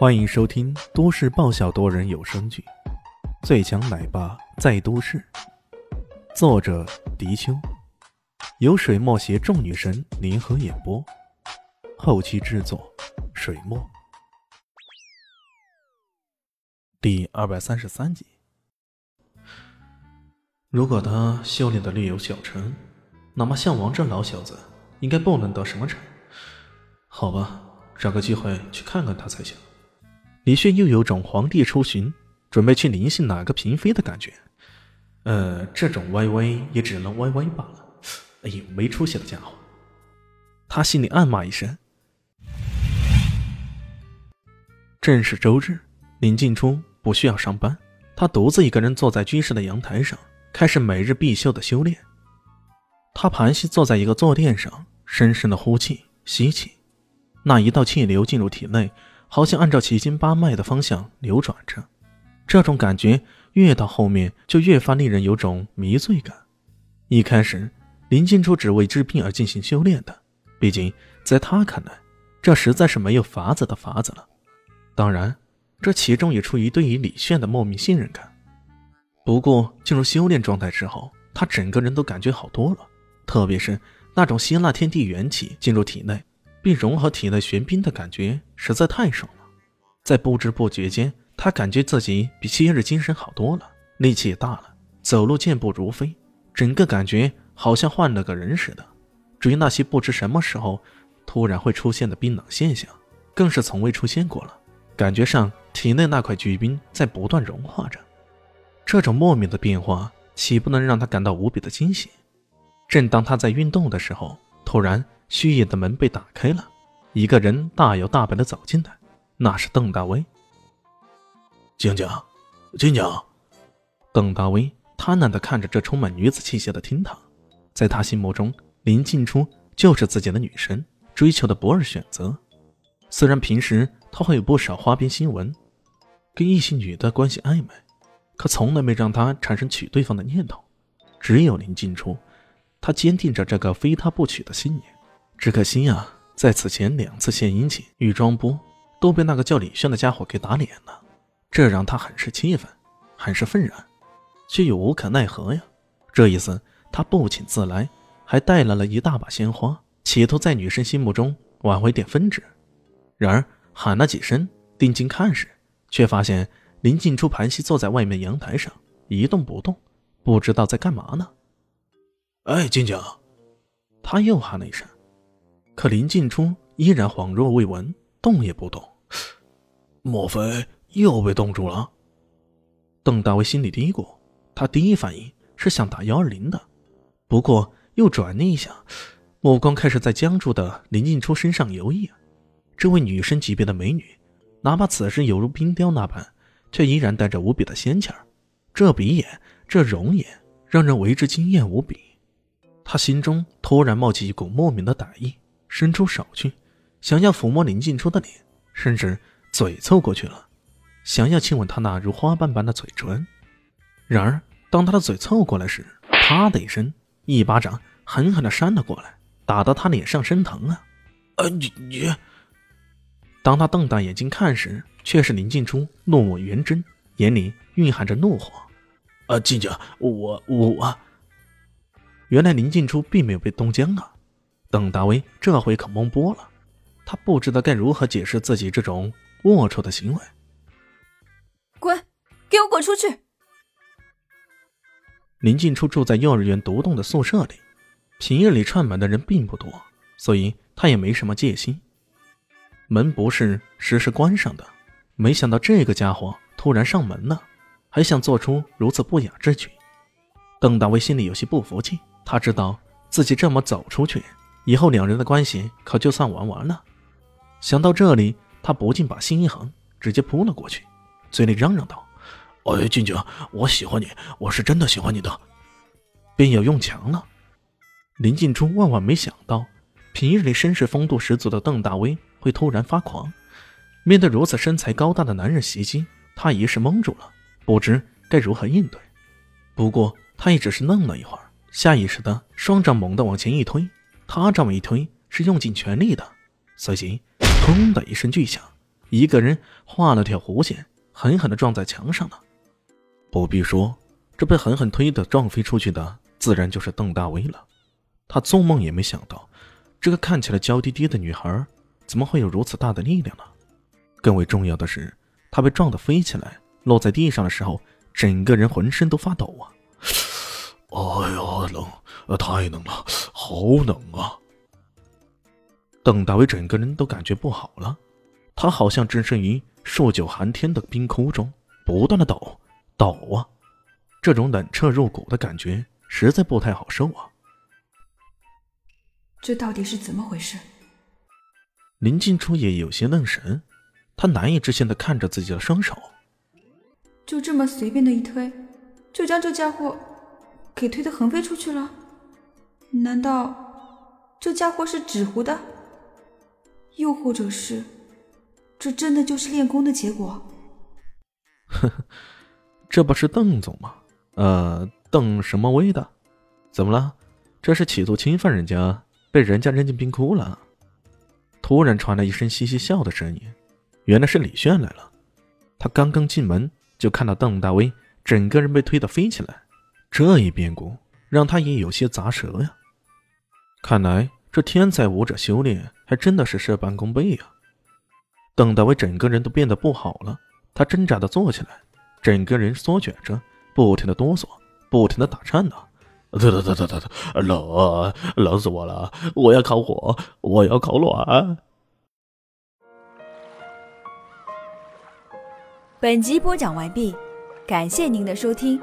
欢迎收听都市爆笑多人有声剧《最强奶爸在都市》，作者：迪秋，由水墨携众女神联合演播，后期制作：水墨。第二百三十三集。如果他修炼的略有小成，那么项王这老小子应该不能得什么成。好吧，找个机会去看看他才行。李炫又有种皇帝出巡，准备去临幸哪个嫔妃的感觉。呃，这种歪歪也只能歪歪罢了。哎呦，没出息的家伙！他心里暗骂一声。正是周日，林静初不需要上班，他独自一个人坐在居室的阳台上，开始每日必修的修炼。他盘膝坐在一个坐垫上，深深的呼气、吸气，那一道气流进入体内。好像按照奇经八脉的方向流转着，这种感觉越到后面就越发令人有种迷醉感。一开始，林静初只为治病而进行修炼的，毕竟在他看来，这实在是没有法子的法子了。当然，这其中也出于对于李炫的莫名信任感。不过，进入修炼状态之后，他整个人都感觉好多了，特别是那种吸纳天地元气进入体内。并融合体内玄冰的感觉实在太爽了，在不知不觉间，他感觉自己比昔日精神好多了，力气也大了，走路健步如飞，整个感觉好像换了个人似的。至于那些不知什么时候突然会出现的冰冷现象，更是从未出现过了，感觉上体内那块巨冰在不断融化着。这种莫名的变化，岂不能让他感到无比的惊喜？正当他在运动的时候，突然。虚掩的门被打开了，一个人大摇大摆的走进来，那是邓大威。静静，静静。邓大威贪婪的看着这充满女子气息的厅堂，在他心目中，林静初就是自己的女神，追求的不二选择。虽然平时他会有不少花边新闻，跟异性女的关系暧昧，可从来没让他产生娶对方的念头。只有林静初，他坚定着这个非他不娶的信念。只可惜呀，在此前两次献殷勤、与装波，都被那个叫李轩的家伙给打脸了，这让他很是气愤，很是愤然，却又无可奈何呀。这一次，他不请自来，还带来了一大把鲜花，企图在女生心目中挽回点分值。然而喊了几声，定睛看时，却发现林静初盘膝坐在外面阳台上，一动不动，不知道在干嘛呢。哎，静静，他又喊了一声。可林静初依然恍若未闻，动也不动。莫非又被冻住了？邓大为心里嘀咕。他第一反应是想打幺二零的，不过又转念一想，目光开始在僵住的林静初身上游移。这位女神级别的美女，哪怕此时犹如冰雕那般，却依然带着无比的仙气儿。这鼻眼，这容颜，让人为之惊艳无比。他心中突然冒起一股莫名的歹意。伸出手去，想要抚摸林静初的脸，甚至嘴凑过去了，想要亲吻她那如花瓣般的嘴唇。然而，当他的嘴凑过来时，啪的一声，一巴掌狠狠地扇了过来，打得他脸上生疼啊！啊，你你！当他瞪大眼睛看时，却是林静初怒目圆睁，眼里蕴含着怒火。啊，静静，我我……原来林静初并没有被冻僵啊！邓大威这回可懵波了，他不知道该如何解释自己这种龌龊的行为。滚，给我滚出去！林静初住在幼儿园独栋的宿舍里，平日里串门的人并不多，所以他也没什么戒心。门不是时时关上的，没想到这个家伙突然上门了，还想做出如此不雅之举。邓大威心里有些不服气，他知道自己这么走出去。以后两人的关系可就算玩完了。想到这里，他不禁把心一横，直接扑了过去，嘴里嚷嚷道：“哎，静静，我喜欢你，我是真的喜欢你的。”便要用强了。林静初万万没想到，平日里绅士风度十足的邓大威会突然发狂。面对如此身材高大的男人袭击，他一时懵住了，不知该如何应对。不过他也只是愣了一会儿，下意识的双掌猛地往前一推。他这么一推，是用尽全力的，随即“砰”的一声巨响，一个人画了条弧线，狠狠的撞在墙上了。不必说，这被狠狠推的撞飞出去的，自然就是邓大威了。他做梦也没想到，这个看起来娇滴滴的女孩，怎么会有如此大的力量呢？更为重要的是，她被撞得飞起来，落在地上的时候，整个人浑身都发抖啊！哎呀，冷，太冷了，好冷啊！邓大伟整个人都感觉不好了，他好像置身于数九寒天的冰窟中，不断的抖，抖啊！这种冷彻入骨的感觉，实在不太好受啊！这到底是怎么回事？林静初也有些愣神，他难以置信的看着自己的双手，就这么随便的一推，就将这家伙给推得横飞出去了？难道这家伙是纸糊的？又或者是，这真的就是练功的结果？呵呵，这不是邓总吗？呃，邓什么威的？怎么了？这是企图侵犯人家，被人家扔进冰窟了？突然传来一声嘻嘻笑的声音，原来是李炫来了。他刚刚进门，就看到邓大威整个人被推得飞起来，这一变故让他也有些咂舌呀。看来。这天才武者修炼还真的是事半功倍呀！邓大为整个人都变得不好了，他挣扎的坐起来，整个人缩卷着，不停的哆嗦，不停的打颤呢。得得得得得，冷，冷死我了！我要烤火，我要烤卵。本集播讲完毕，感谢您的收听。